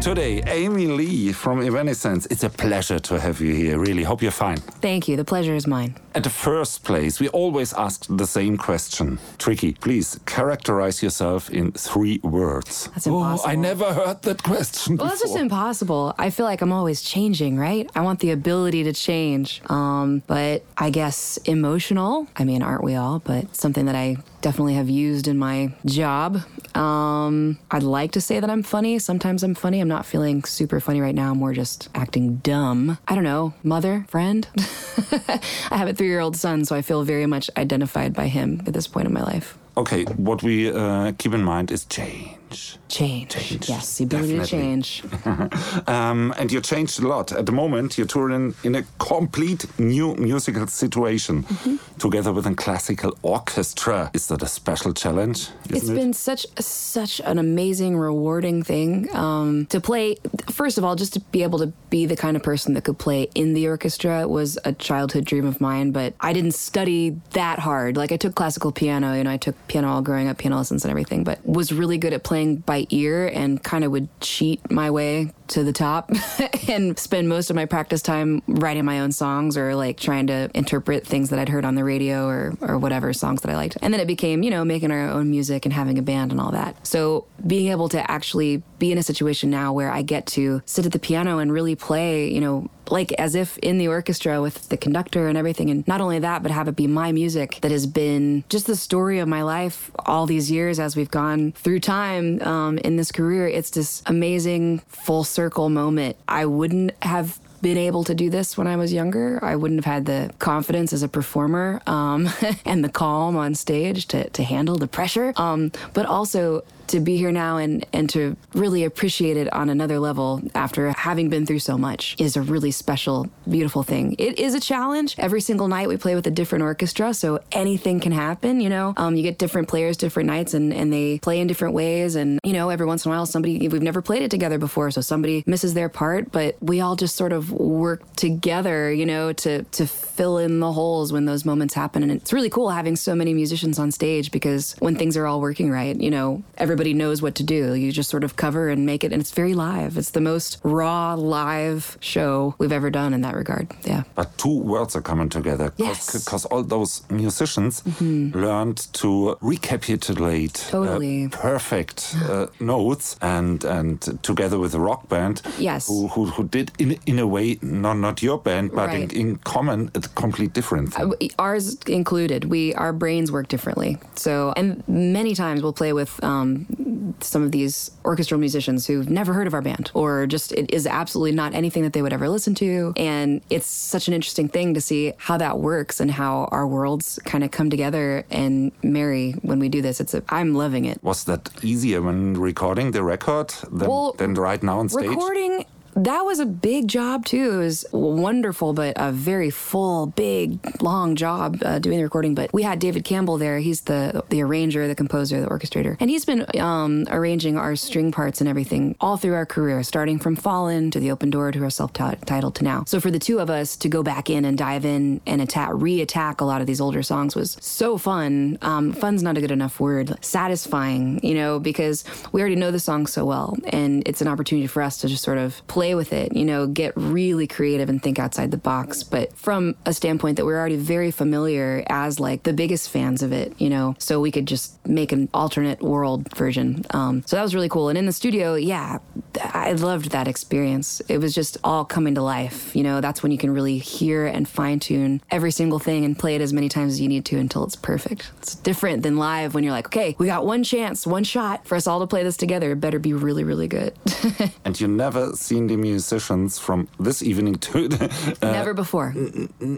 Today, Amy Lee from Evanescence. It's a pleasure to have you here. Really, hope you're fine. Thank you. The pleasure is mine. At the first place, we always ask the same question. Tricky, please characterize yourself in three words. That's Oh, I never heard that question Well, that's just impossible. I feel like I'm always changing, right? I want the ability to change. Um, but I guess emotional. I mean, aren't we all? But something that I definitely have used in my job. Um, I'd like to say that I'm funny. Sometimes I'm funny. I'm not feeling super funny right now. I'm more just acting dumb. I don't know. Mother, friend. I have a three year old son, so I feel very much identified by him at this point in my life. Okay, what we uh, keep in mind is change. Change. Change, Yes, the ability definitely. to change. Um, and you changed a lot. At the moment, you're touring in a complete new musical situation Mm-hmm. together with a classical orchestra. Is that a special challenge? It's it? been such such an amazing, rewarding thing um, to play. First of all, just to be able to be the kind of person that could play in the orchestra was a childhood dream of mine. But I didn't study that hard. Like I took classical piano, you know, I took piano all growing up, piano lessons and everything. But was really good at playing by ear and kind of would cheat my way to the top and spend most of my practice time writing my own songs or like trying to interpret things that I'd heard on the radio or, or whatever songs that I liked. And then it became, you know, making our own music and having a band and all that. So being able to actually be in a situation now where I get to sit at the piano and really play, you know, like as if in the orchestra with the conductor and everything. And not only that, but have it be my music that has been just the story of my life all these years as we've gone through time um, in this career. It's this amazing full circle moment. I wouldn't have been able to do this when I was younger. I wouldn't have had the confidence as a performer um, and the calm on stage to, to handle the pressure. Um, but also to be here now and, and to really appreciate it on another level after having been through so much is a really special, beautiful thing. It is a challenge. Every single night we play with a different orchestra, so anything can happen, you know. Um, you get different players, different nights, and, and they play in different ways. And, you know, every once in a while, somebody, we've never played it together before, so somebody misses their part, but we all just sort of work together, you know, to, to fill in the holes when those moments happen. And it's really cool having so many musicians on stage because when things are all working right, you know, everybody knows what to do. You just sort of cover and make it, and it's very live. It's the most raw live show we've ever done in that regard. Yeah. But two worlds are coming together. Yes. Mm-hmm. Because all those musicians learned to recapitulate uh, perfect uh, notes and and together with a rock band. Yes. Who, who, who did in in a way not not your band but Right. in, in common a complete different thing. ours included we our brains work differently so and many times we'll play with um, some of these orchestral musicians who've never heard of our band or just it is absolutely not anything that they would ever listen to. And it's such an interesting thing to see how that works and how our worlds kind of come together and marry when we do this. It's a, i'm loving it. Was that easier when recording the record than, Well, than right now on stage? Recording that was a big job too. It was wonderful, but a very full, big, long job uh, doing the recording. But we had David Campbell there. He's the the arranger, the composer, the orchestrator, and he's been um, arranging our string parts and everything all through our career, starting from Fallen to the Open Door to our self-titled to now. So for the two of us to go back in and dive in and attack, re-attack a lot of these older songs was so fun. Um, fun's not a good enough word. Satisfying, you know, because we already know the song so well, and it's an opportunity for us to just sort of play with it, you know, get really creative and think outside the box, but from a standpoint that we're already very familiar as like the biggest fans of it, you know, so we could just make an alternate world version. Um, so that was really cool. And in the studio, yeah, I loved that experience. It was just all coming to life, you know, that's when you can really hear and fine tune every single thing and play it as many times as you need to until it's perfect. It's different than live when you're like, okay, we got one chance, one shot for us all to play this together. It better be really, really good. And you never seen the musicians from this evening to uh, Never before.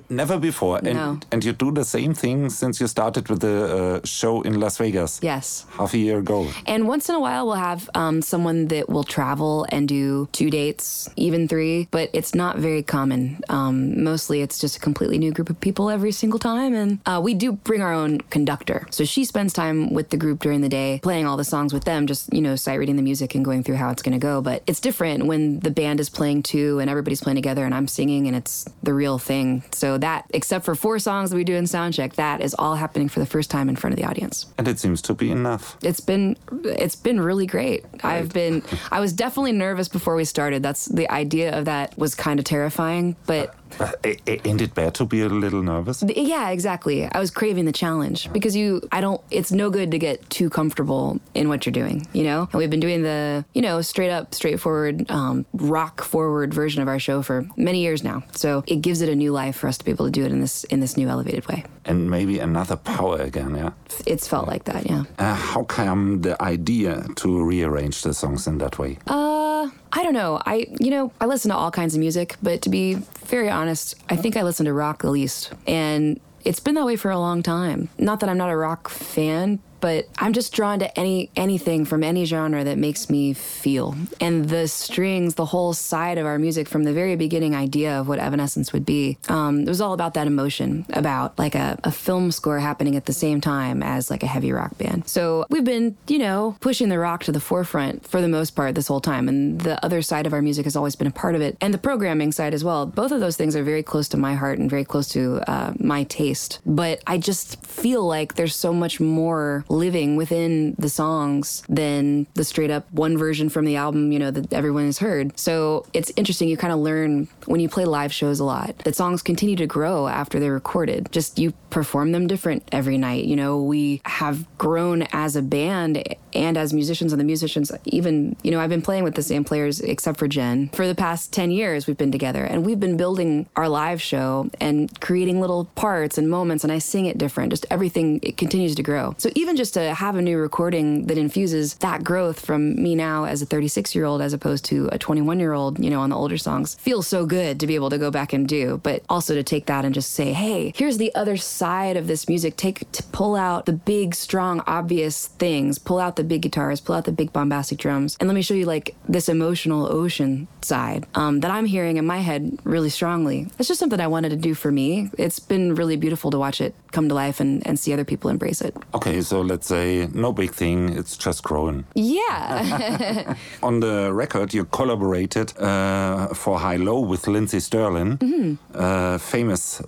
never before. And No. and you do the same thing since you started with the uh, show in Las Vegas. Yes. Half a year ago. And once in a while, we'll have um, someone that will travel and do two dates, even three, but it's not very common. Um, mostly it's just a completely new group of people every single time. And uh, we do bring our own conductor. So she spends time with the group during the day, playing all the songs with them, just, you know, sight reading the music and going through how it's going to go. But it's different when the band is playing too and everybody's playing together and I'm singing and it's the real thing. So that, except for four songs that we do in soundcheck, that is all happening for the first time in front of the audience. And it seems to be enough. It's been it's been really great. I've been I was definitely nervous before we started. That's the idea of that was kind of terrifying, but Uh, a- ain't it bad to be a little nervous? yeah, exactly. I was craving the challenge because you I don't it's no good to get too comfortable in what you're doing, you know? And we've been doing the, you know, straight up straightforward um, rock forward version of our show for many years now. So it gives it a new life for us to be able to do it in this in this new elevated way. And maybe another power again, yeah? It's felt like that, yeah. Uh, how come the idea to rearrange the songs in that way? Uh, don't know. I, you know, I listen to all kinds of music, but to be very honest, I think I listen to rock the least. And it's been that way for a long time. Not that I'm not a rock fan, but I'm just drawn to any anything from any genre that makes me feel. And the strings, the whole side of our music from the very beginning idea of what Evanescence would be, um, it was all about that emotion, about like a, a film score happening at the same time as like a heavy rock band. So we've been, you know, pushing the rock to the forefront for the most part this whole time. And the other side of our music has always been a part of it. And the programming side as well. Both of those things are very close to my heart and very close to uh, my taste. But I just feel like there's so much more living within the songs than the straight up one version from the album, you know, that everyone has heard. So it's interesting. You kind of learn when you play live shows a lot that songs continue to grow after they're recorded. Just you perform them different every night. You know, we have grown as a band and as musicians, and the musicians, even, you know, I've been playing with the same players except for Jen for the past 10 years. We've been together and we've been building our live show and creating little parts and moments, and I sing it different. Just everything, it continues to grow. So even just to have a new recording that infuses that growth from me now as a 36 year old as opposed to a 21 year old, you know, on the older songs feels so good to be able to go back and do, but also to take that and just say, hey, here's the other side of this music. Take to pull out the big, strong, obvious things, pull out the big guitars, pull out the big bombastic drums, and let me show you like this emotional ocean side um, that I'm hearing in my head really strongly. It's just something I wanted to do for me. It's been really beautiful to watch it come to life and, and see other people embrace it. Okay, so let's say no big thing, it's just growing. Yeah. On the record, you collaborated uh, for Hi-Lo with Lindsey Stirling, uh, famous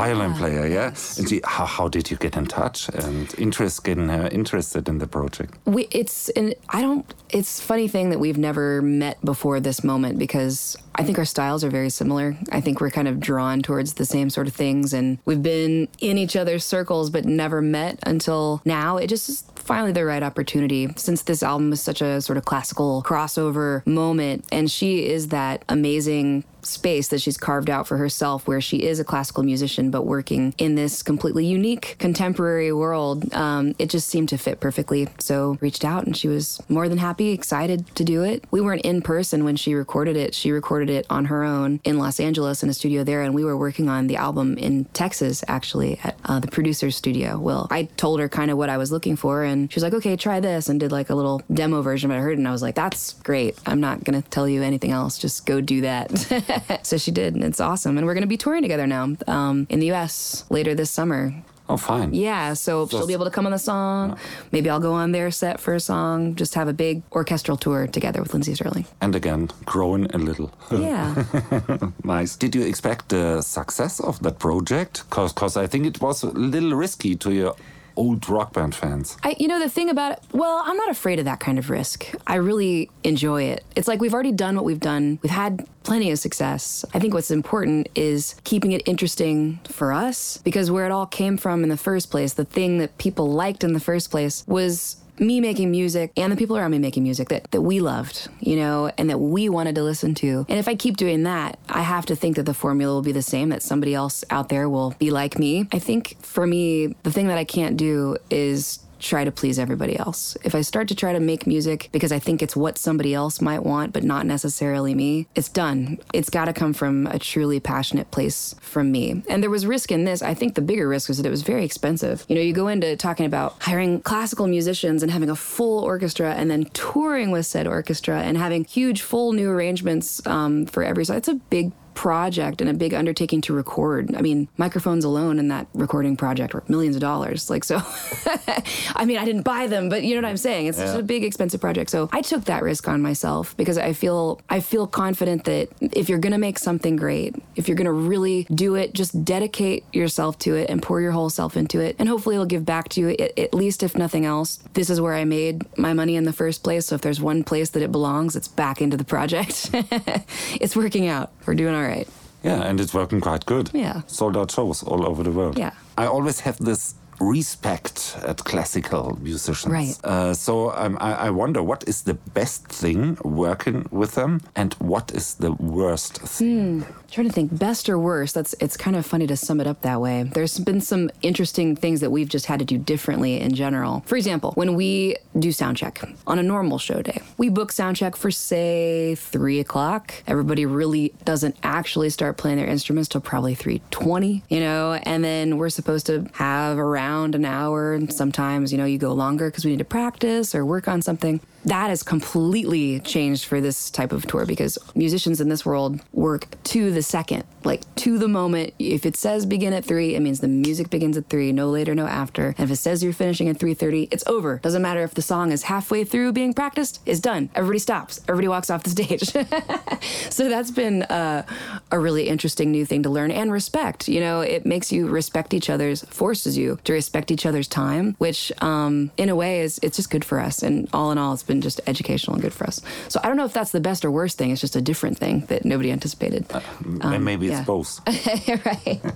violin player, yeah? And she, how, how did you get in touch and interest in her, interested in the project? we it's and I don't it's funny thing that we've never met before this moment because I think our styles are very similar. I think we're kind of drawn towards the same sort of things and we've been in each other's circles but never met until now. It just finally the right opportunity since this album is such a sort of classical crossover moment. And she is that amazing space that she's carved out for herself where she is a classical musician but working in this completely unique contemporary world. Um, it just seemed to fit perfectly. So reached out and she was more than happy excited to do it. We weren't in person when she recorded it. She recorded it on her own in los angeles in a studio there and we were working on the album in texas actually at uh, the producer's studio. Will i told her kind of what i was looking for and she was like okay try this and did like a little demo version of it i heard it and i was like that's great i'm not gonna tell you anything else just go do that so she did, and it's awesome. And we're going to be touring together now um, in the U.S. later this summer. Oh, fine. Yeah, so she'll be able to come on the song. Maybe I'll go on their set for a song. Just have a big orchestral tour together with Lindsey Stirling. And again, growing a little. Yeah. nice. Did you expect the success of that project? Because I think it was a little risky to your old rock band fans. I, you know, the thing about it, well, I'm not afraid of that kind of risk. I really enjoy it. It's like we've already done what we've done. We've had plenty of success. I think what's important is keeping it interesting for us because where it all came from in the first place, the thing that people liked in the first place was me making music and the people around me making music that, that we loved, you know, and that we wanted to listen to. And if I keep doing that, I have to think that the formula will be the same, that somebody else out there will be like me. I think for me, the thing that I can't do is try to please everybody else. If I start to try to make music because I think it's what somebody else might want, but not necessarily me, it's done. It's got to come from a truly passionate place from me. And there was risk in this. I think the bigger risk was that it was very expensive. You know, you go into talking about hiring classical musicians and having a full orchestra and then touring with said orchestra and having huge, full new arrangements um, for every song. It's a big project and a big undertaking to record. I mean, microphones alone in that recording project were millions of dollars. Like, so, I mean, I didn't buy them, but you know what I'm saying? It's just a big, expensive project. So I took that risk on myself because I feel, I feel confident that if you're going to make something great, if you're going to really do it, just dedicate yourself to it and pour your whole self into it. And hopefully it'll give back to you, at, at least if nothing else. This is where I made my money in the first place. So if there's one place that it belongs, it's back into the project. it's working out. We're doing all right. Yeah, and it's working quite good. Yeah. Sold out shows all over the world. Yeah. I always have this respect at classical musicians. Right. Uh, so um, I, I wonder what is the best thing working with them and what is the worst thing? trying to think best or worst that's it's kind of funny to sum it up that way there's been some interesting things that we've just had to do differently in general for example when we do sound check on a normal show day we book sound check for say three o'clock everybody really doesn't actually start playing their instruments till probably 3.20 you know and then we're supposed to have around an hour and sometimes you know you go longer because we need to practice or work on something that has completely changed for this type of tour because musicians in this world work to the second, like to the moment. If it says begin at three, it means the music begins at three, no later, no after. And if it says you're finishing at three thirty, it's over. Doesn't matter if the song is halfway through being practiced, it's done. Everybody stops. Everybody walks off the stage. so that's been uh, a really interesting new thing to learn and respect. You know, it makes you respect each other's, forces you to respect each other's time, which um, in a way is it's just good for us. And all in all, it's been just educational and good for us. So I don't know if that's the best or worst thing. It's just a different thing that nobody anticipated. M- Maybe it's yeah. both. right.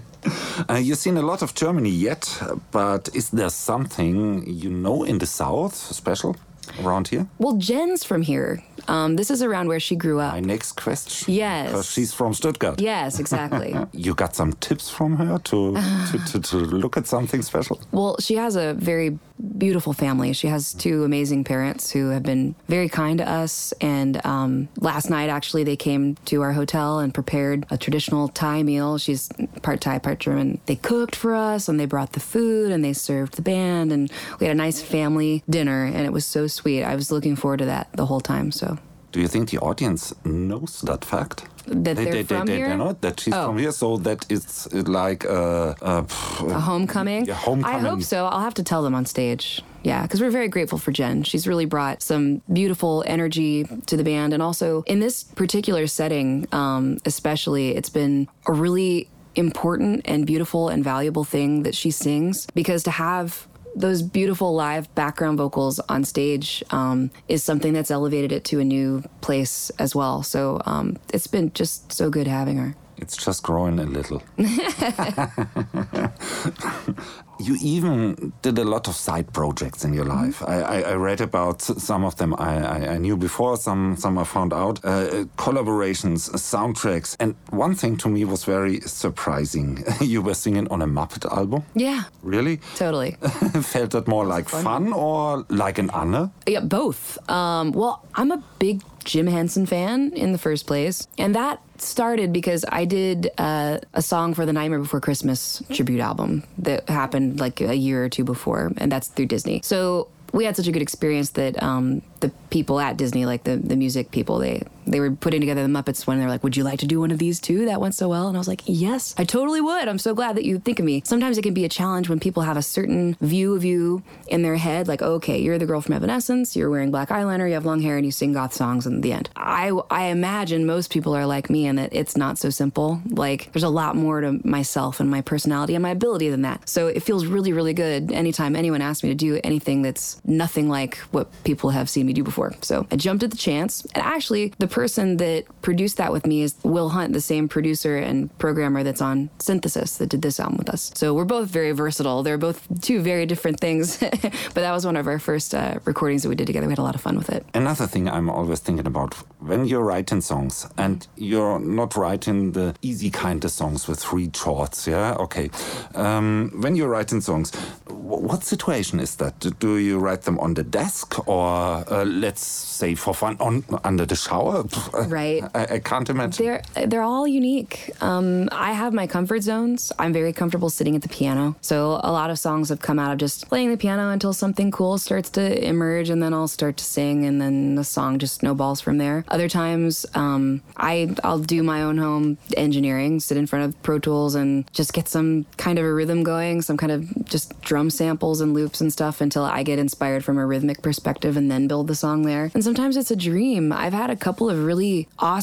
Uh, you've seen a lot of Germany yet, but is there something you know in the south special around here? Well, Jen's from here. Um, this is around where she grew up. My next question. Yes. Because she's from Stuttgart. Yes, exactly. You got some tips from her to, to, to, to look at something special? Well, she has a very beautiful family. She has two amazing parents who have been very kind to us. And um, last night, actually, they came to our hotel and prepared a traditional Thai meal. She's part Thai, part German. They cooked for us and they brought the food and they served the band. And we had a nice family dinner and it was so sweet. I was looking forward to that the whole time. So. Do you think the audience knows that fact? That they, they're they, from they, here? They know that she's Oh. from here, so that it's like uh, uh, A homecoming? Yeah, homecoming. I hope so. I'll have to tell them on stage. Yeah, because we're very grateful for Jen. She's really brought some beautiful energy to the band. And also, in this particular setting, um, especially, it's been a really important and beautiful and valuable thing that she sings because to have those beautiful live background vocals on stage um, is something that's elevated it to a new place as well. So um, it's been just so good having her. It's just growing a little. you even did a lot of side projects in your life. I, I, I read about some of them. I, I, I knew before. Some some I found out. Uh, collaborations, uh, soundtracks, and one thing to me was very surprising. you were singing on a Muppet album. Yeah, Really? totally. Felt that more like fun or like an honor? Yeah, both. Um, well, I'm a big Jim Henson fan in the first place, and that started because I did uh, a song for the Nightmare Before Christmas tribute album that happened like a year or two before, and that's through Disney. So we had such a good experience that um, the people at Disney, like the the music people, they they were putting together the Muppets when they're like, "Would you like to do one of these too?" That went so well, and I was like, "Yes, I totally would." I'm so glad that you think of me. Sometimes it can be a challenge when people have a certain view of you in their head, like, "Okay, you're the girl from Evanescence. You're wearing black eyeliner. You have long hair, and you sing goth songs." In the end, I I imagine most people are like me, and that it's not so simple. Like, there's a lot more to myself and my personality and my ability than that. So it feels really, really good anytime anyone asks me to do anything that's nothing like what people have seen me do before. So I jumped at the chance. And actually, the person that produced that with me is Will Hunt, the same producer and programmer that's on Synthesis that did this album with us. So we're both very versatile. They're both two very different things. but that was one of our first uh, recordings that we did together. We had a lot of fun with it. Another thing I'm always thinking about when you're writing songs and you're not writing the easy kind of songs with three chords, yeah? Okay. Um, when you're writing songs, what situation is that? Do- you write them on the desk or uh, let's say for fun on under the shower? Right. I can't. They're they're all unique. Um, I have my comfort zones. I'm very comfortable sitting at the piano. So a lot of songs have come out of just playing the piano until something cool starts to emerge, and then I'll start to sing, and then the song just snowballs from there. Other times, um, I I'll do my own home engineering, sit in front of Pro Tools, and just get some kind of a rhythm going, some kind of just drum samples and loops and stuff until I get inspired from a rhythmic perspective, and then build the song there. And sometimes it's a dream. I've had a couple of really awesome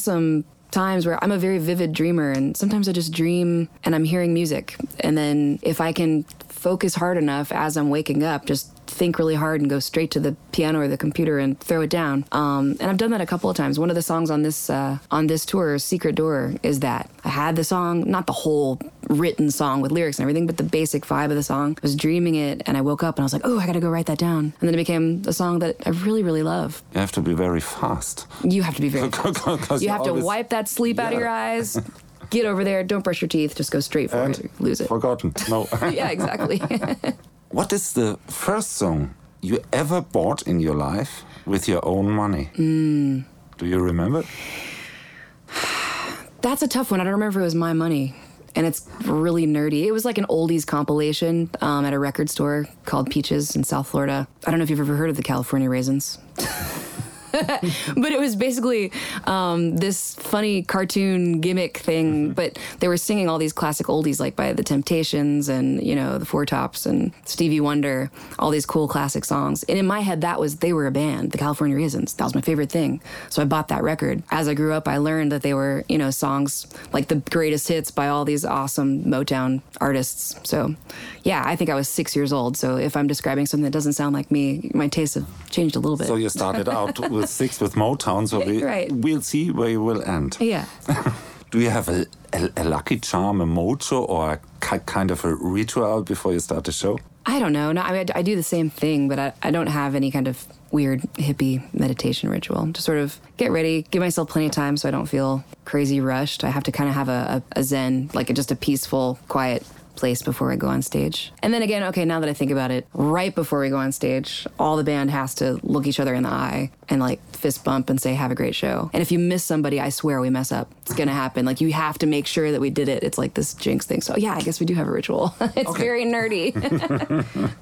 times where I'm a very vivid dreamer and sometimes I just dream and I'm hearing music. And then if I can focus hard enough as I'm waking up, just think really hard and go straight to the piano or the computer and throw it down. Um, and I've done that a couple of times. One of the songs on this uh, on this tour, "Secret Door," is that I had the song, not the whole written song with lyrics and everything, but the basic vibe of the song. I was dreaming it, and I woke up and I was like, "Oh, I got to go write that down." And then it became a song that I really, really love. you have to be very fast. You have to be very. 'Cause You have to always wipe that sleep out of your eyes. Get over there. Don't brush your teeth. Just go straight for it. Lose it. Forgotten. No. Yeah, exactly. what is the first song you ever bought in your life with your own money? Hmm. Do you remember? That's a tough one. I don't remember if it was my money. And it's really nerdy. It was like an oldies compilation um, at a record store called Peaches in South Florida. I don't know if you've ever heard of the California Raisins. but it was basically um, this funny cartoon gimmick thing. But they were singing all these classic oldies, like by the Temptations and you know the Four Tops and Stevie Wonder, all these cool classic songs. And in my head, that was they were a band, the California Raisins. That was my favorite thing. So I bought that record. As I grew up, I learned that they were you know songs like the greatest hits by all these awesome Motown artists. So yeah, I think I was six years old. So if I'm describing something that doesn't sound like me, my tastes have changed a little bit. So you started out with six with Motown, so we, Right. we'll see where you will end. yeah. Do you have a, a, a lucky charm, a mojo, or a ki- kind of a ritual before you start the show? I don't know. No, I, mean, I do the same thing, but I, I don't have any kind of weird hippie meditation ritual. Just sort of get ready, give myself plenty of time so I don't feel crazy rushed. I have to kind of have a, a, a zen, like a, just a peaceful, quiet place before I go on stage. And then again, okay, now that I think about it, right before we go on stage, all the band has to look each other in the eye and like fist bump and say, have a great show. And if you miss somebody, I swear we mess up. It's gonna happen. Like you have to make sure that we did it. It's like this jinx thing. So yeah, I guess we do have a ritual. it's very nerdy.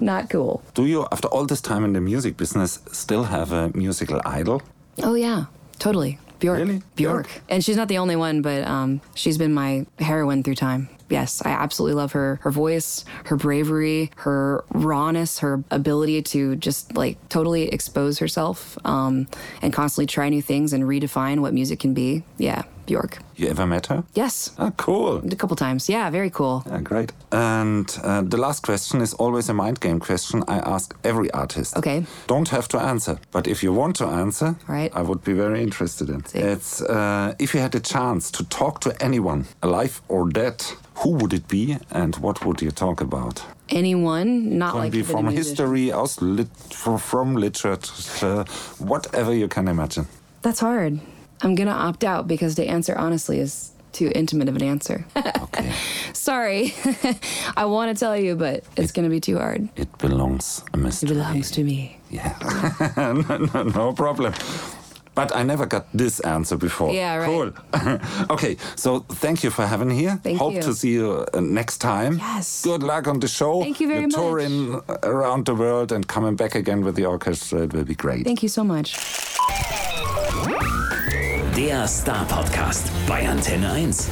Not cool. Do you, after all this time in the music business, still have a musical idol? Oh yeah, totally. Bjork. Really? Bjork. Bjork? And she's not the only one, but um, she's been my heroine through time. Yes, I absolutely love her her voice, her bravery, her rawness, her ability to just like totally expose herself um, and constantly try new things and redefine what music can be. Yeah, Bjork. You ever met her? Yes, Ah, cool. a couple times. Yeah, very cool. Yeah, great. And uh, the last question is always a mind game question I ask every artist. Okay. Don't have to answer, but if you want to answer, Right. I would be very interested in. It's uh, if you had a chance to talk to anyone, alive or dead, who would it be, and what would you talk about? Anyone, not Can like be from history, aus lit from literature, whatever you can imagine. That's hard. I'm gonna opt out because to answer honestly is too intimate of an answer. Okay, Sorry. I want to tell you, but it's going to be too hard. it belongs a It belongs to me. Yeah, no, no, no problem. But I never got this answer before. Yeah, right. Cool. okay, so thank you for having here. Thank Hope you. to see you uh, next time. Yes. Good luck on the show. Thank you very You're much. touring around the world and coming back again with the orchestra. It will be great. Thank you so much. Der Star Podcast bei Antenne 1.